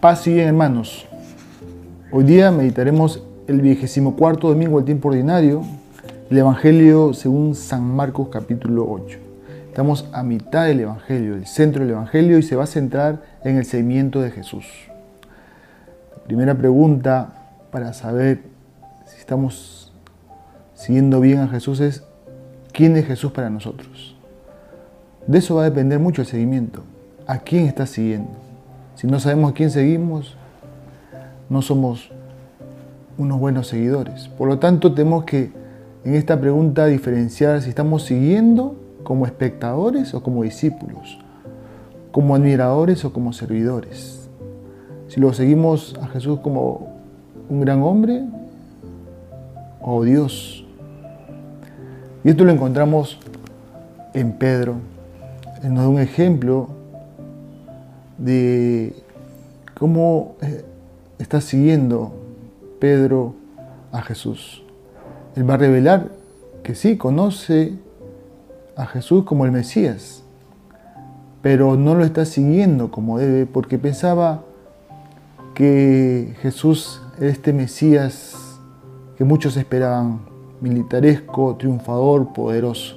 Paz y bien, hermanos. Hoy día meditaremos el vigésimo cuarto domingo del tiempo ordinario, el Evangelio según San Marcos capítulo 8. Estamos a mitad del Evangelio, el centro del Evangelio, y se va a centrar en el seguimiento de Jesús. La primera pregunta para saber si estamos siguiendo bien a Jesús es, ¿quién es Jesús para nosotros? De eso va a depender mucho el seguimiento. ¿A quién estás siguiendo? Si no sabemos a quién seguimos, no somos unos buenos seguidores. Por lo tanto, tenemos que en esta pregunta diferenciar si estamos siguiendo como espectadores o como discípulos, como admiradores o como servidores. Si lo seguimos a Jesús como un gran hombre o Dios. Y esto lo encontramos en Pedro. Él nos da un ejemplo de cómo eh, está siguiendo Pedro a Jesús. Él va a revelar que sí, conoce a Jesús como el Mesías, pero no lo está siguiendo como debe porque pensaba que Jesús era este Mesías que muchos esperaban, militaresco, triunfador, poderoso.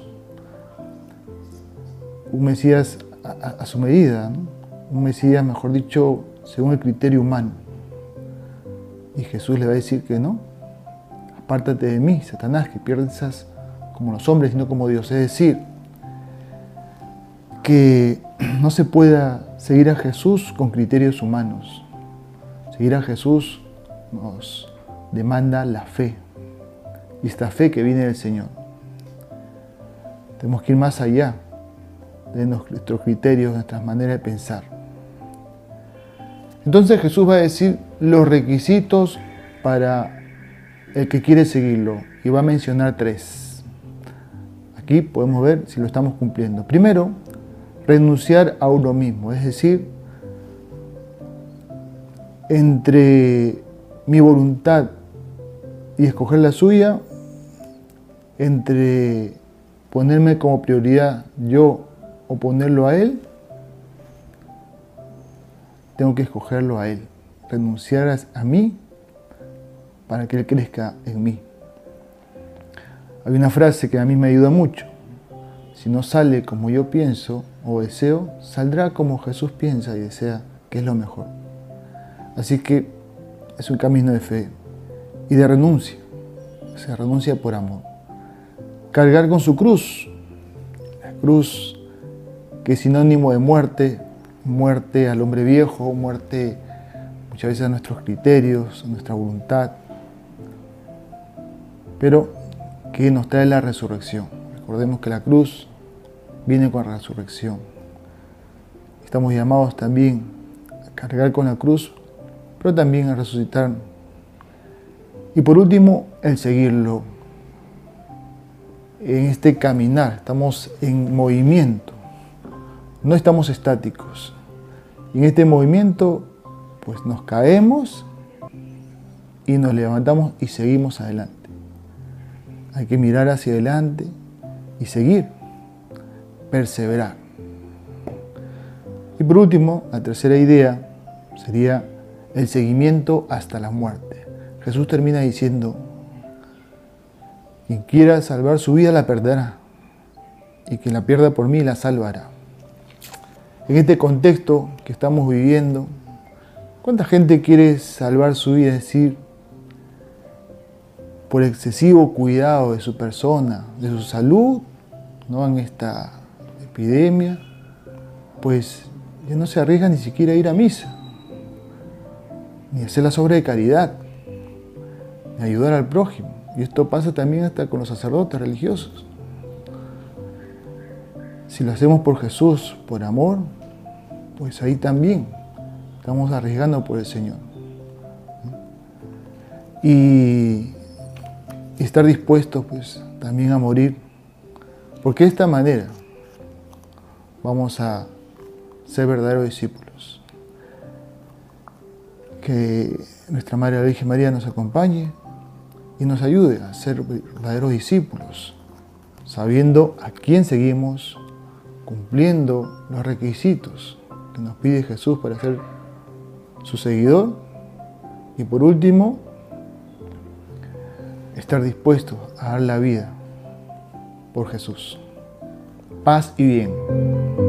Un Mesías a, su medida. ¿no? Un Mesías, mejor dicho, según el criterio humano. Y Jesús le va a decir que no. Apártate de mí, Satanás, que piensas como los hombres, sino como Dios. Es decir, que no se pueda seguir a Jesús con criterios humanos. Seguir a Jesús nos demanda la fe. Y esta fe que viene del Señor. Tenemos que ir más allá de nuestros criterios, nuestras maneras de pensar. Entonces Jesús va a decir los requisitos para el que quiere seguirlo y va a mencionar tres. Aquí podemos ver si lo estamos cumpliendo. Primero, renunciar a uno mismo, es decir, entre mi voluntad y escoger la suya, entre ponerme como prioridad yo o ponerlo a él, tengo que escogerlo a Él, renunciar a mí para que Él crezca en mí. Hay una frase que a mí me ayuda mucho. Si no sale como yo pienso o deseo, saldrá como Jesús piensa y desea, que es lo mejor. Así que es un camino de fe y de renuncia. Se renuncia por amor. Cargar con su cruz, la cruz que es sinónimo de muerte, muerte al hombre viejo, muerte muchas veces a nuestros criterios, a nuestra voluntad, pero que nos trae la resurrección. Recordemos que la cruz viene con la resurrección. Estamos llamados también a cargar con la cruz, pero también a resucitar. Y por último, el seguirlo. En este caminar, estamos en movimiento. No estamos estáticos. Y en este movimiento, pues nos caemos y nos levantamos y seguimos adelante. Hay que mirar hacia adelante y seguir, perseverar. Y por último, la tercera idea sería el seguimiento hasta la muerte. Jesús termina diciendo, quien quiera salvar su vida la perderá, y quien la pierda por mí la salvará en este contexto que estamos viviendo, ¿cuánta gente quiere salvar su vida? Es decir, por excesivo cuidado de su persona, de su salud, ¿no? en esta epidemia, pues ya no se arriesga ni siquiera a ir a misa, ni hacer la obras de caridad, ni ayudar al prójimo. Y esto pasa también hasta con los sacerdotes religiosos. Si lo hacemos por Jesús, por amor, pues ahí también estamos arriesgando por el Señor. Y, estar dispuestos pues también a morir, porque de esta manera vamos a ser verdaderos discípulos. Que nuestra Madre la Virgen María nos acompañe y nos ayude a ser verdaderos discípulos, sabiendo a quién seguimos, cumpliendo los requisitos que nos pide Jesús para ser su seguidor. Y por último, estar dispuesto a dar la vida por Jesús. Paz y bien.